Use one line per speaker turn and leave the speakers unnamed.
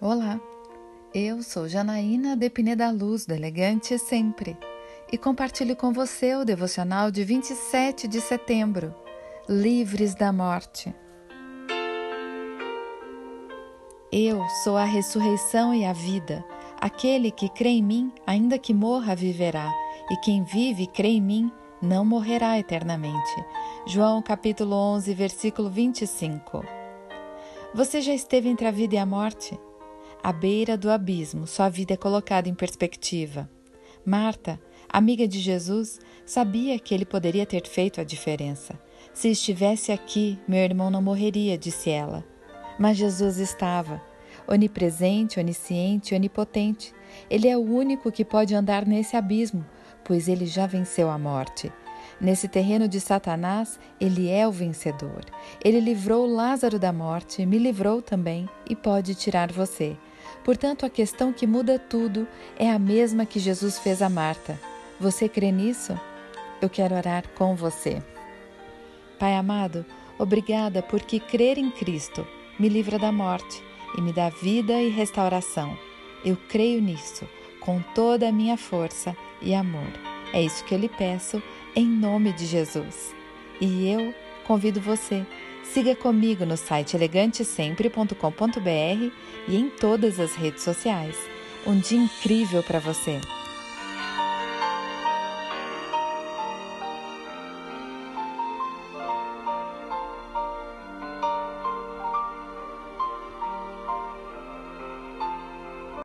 Olá, eu sou Janaína Depine da Luz, do Elegante Sempre, e compartilho com você o devocional de 27 de setembro, Livres da Morte. Eu sou a ressurreição e a vida. Aquele que crê em mim, ainda que morra, viverá, e quem vive e crê em mim, não morrerá eternamente. João capítulo 11, versículo 25. Você já esteve entre a vida e a morte? À beira do abismo, sua vida é colocada em perspectiva. Marta, amiga de Jesus, sabia que ele poderia ter feito a diferença. Se estivesse aqui, meu irmão não morreria, disse ela. Mas Jesus estava, onipresente, onisciente, onipotente. Ele é o único que pode andar nesse abismo, pois ele já venceu a morte. Nesse terreno de Satanás, ele é o vencedor. Ele livrou Lázaro da morte, me livrou também e pode tirar você. Portanto, a questão que muda tudo é a mesma que Jesus fez a Marta. Você crê nisso? Eu quero orar com você. Pai amado, obrigada porque crer em Cristo me livra da morte e me dá vida e restauração. Eu creio nisso com toda a minha força e amor. É isso que eu lhe peço em nome de Jesus. E eu convido você, siga comigo no site elegantesempre.com.br e em todas as redes sociais. Um dia incrível para você!